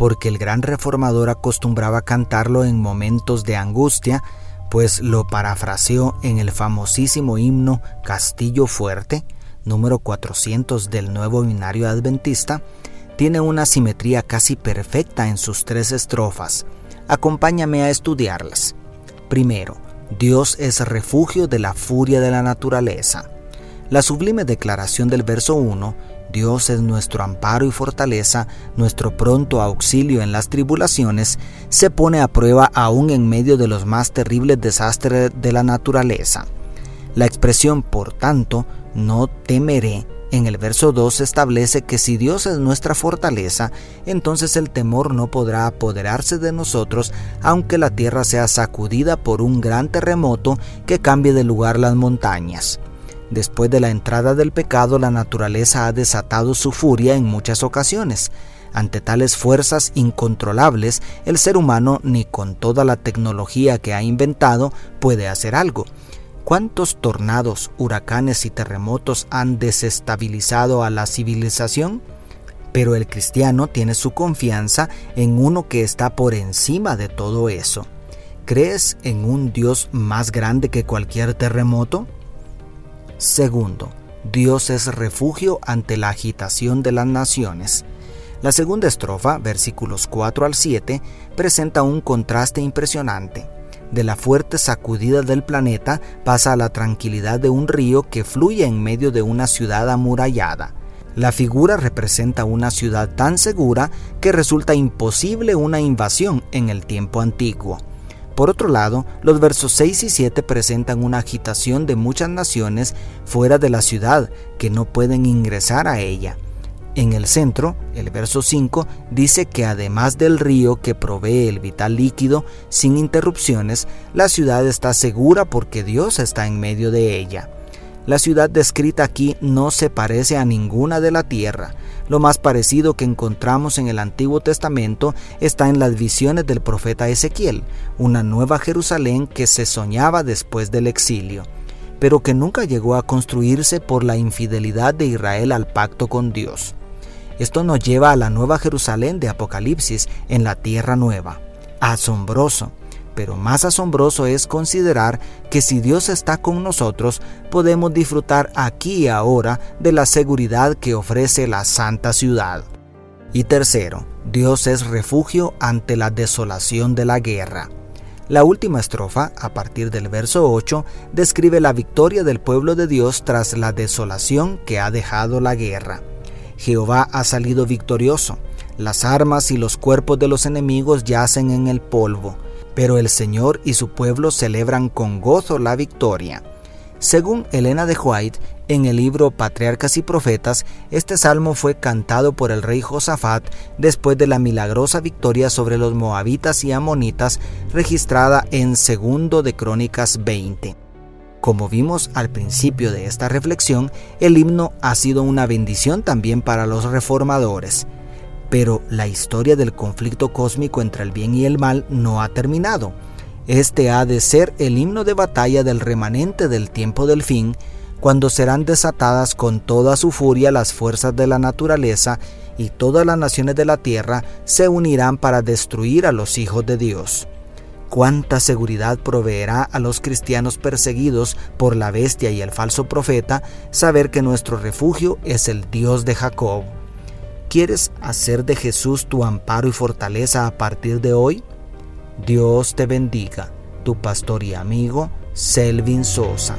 porque el gran reformador acostumbraba cantarlo en momentos de angustia, pues lo parafraseó en el famosísimo himno Castillo Fuerte, número 400 del Nuevo Binario Adventista, tiene una simetría casi perfecta en sus tres estrofas. Acompáñame a estudiarlas. Primero, Dios es refugio de la furia de la naturaleza. La sublime declaración del verso 1 Dios es nuestro amparo y fortaleza, nuestro pronto auxilio en las tribulaciones, se pone a prueba aún en medio de los más terribles desastres de la naturaleza. La expresión, por tanto, no temeré, en el verso 2 establece que si Dios es nuestra fortaleza, entonces el temor no podrá apoderarse de nosotros, aunque la tierra sea sacudida por un gran terremoto que cambie de lugar las montañas. Después de la entrada del pecado, la naturaleza ha desatado su furia en muchas ocasiones. Ante tales fuerzas incontrolables, el ser humano, ni con toda la tecnología que ha inventado, puede hacer algo. ¿Cuántos tornados, huracanes y terremotos han desestabilizado a la civilización? Pero el cristiano tiene su confianza en uno que está por encima de todo eso. ¿Crees en un Dios más grande que cualquier terremoto? Segundo, Dios es refugio ante la agitación de las naciones. La segunda estrofa, versículos 4 al 7, presenta un contraste impresionante. De la fuerte sacudida del planeta pasa a la tranquilidad de un río que fluye en medio de una ciudad amurallada. La figura representa una ciudad tan segura que resulta imposible una invasión en el tiempo antiguo. Por otro lado, los versos 6 y 7 presentan una agitación de muchas naciones fuera de la ciudad que no pueden ingresar a ella. En el centro, el verso 5 dice que además del río que provee el vital líquido sin interrupciones, la ciudad está segura porque Dios está en medio de ella. La ciudad descrita aquí no se parece a ninguna de la tierra. Lo más parecido que encontramos en el Antiguo Testamento está en las visiones del profeta Ezequiel, una nueva Jerusalén que se soñaba después del exilio, pero que nunca llegó a construirse por la infidelidad de Israel al pacto con Dios. Esto nos lleva a la nueva Jerusalén de Apocalipsis en la tierra nueva. Asombroso pero más asombroso es considerar que si Dios está con nosotros, podemos disfrutar aquí y ahora de la seguridad que ofrece la santa ciudad. Y tercero, Dios es refugio ante la desolación de la guerra. La última estrofa, a partir del verso 8, describe la victoria del pueblo de Dios tras la desolación que ha dejado la guerra. Jehová ha salido victorioso, las armas y los cuerpos de los enemigos yacen en el polvo pero el Señor y su pueblo celebran con gozo la victoria. Según Elena de White, en el libro Patriarcas y Profetas, este salmo fue cantado por el rey Josafat después de la milagrosa victoria sobre los moabitas y amonitas registrada en segundo de Crónicas 20. Como vimos al principio de esta reflexión, el himno ha sido una bendición también para los reformadores. Pero la historia del conflicto cósmico entre el bien y el mal no ha terminado. Este ha de ser el himno de batalla del remanente del tiempo del fin, cuando serán desatadas con toda su furia las fuerzas de la naturaleza y todas las naciones de la tierra se unirán para destruir a los hijos de Dios. Cuánta seguridad proveerá a los cristianos perseguidos por la bestia y el falso profeta saber que nuestro refugio es el Dios de Jacob. ¿Quieres hacer de Jesús tu amparo y fortaleza a partir de hoy? Dios te bendiga, tu pastor y amigo Selvin Sosa.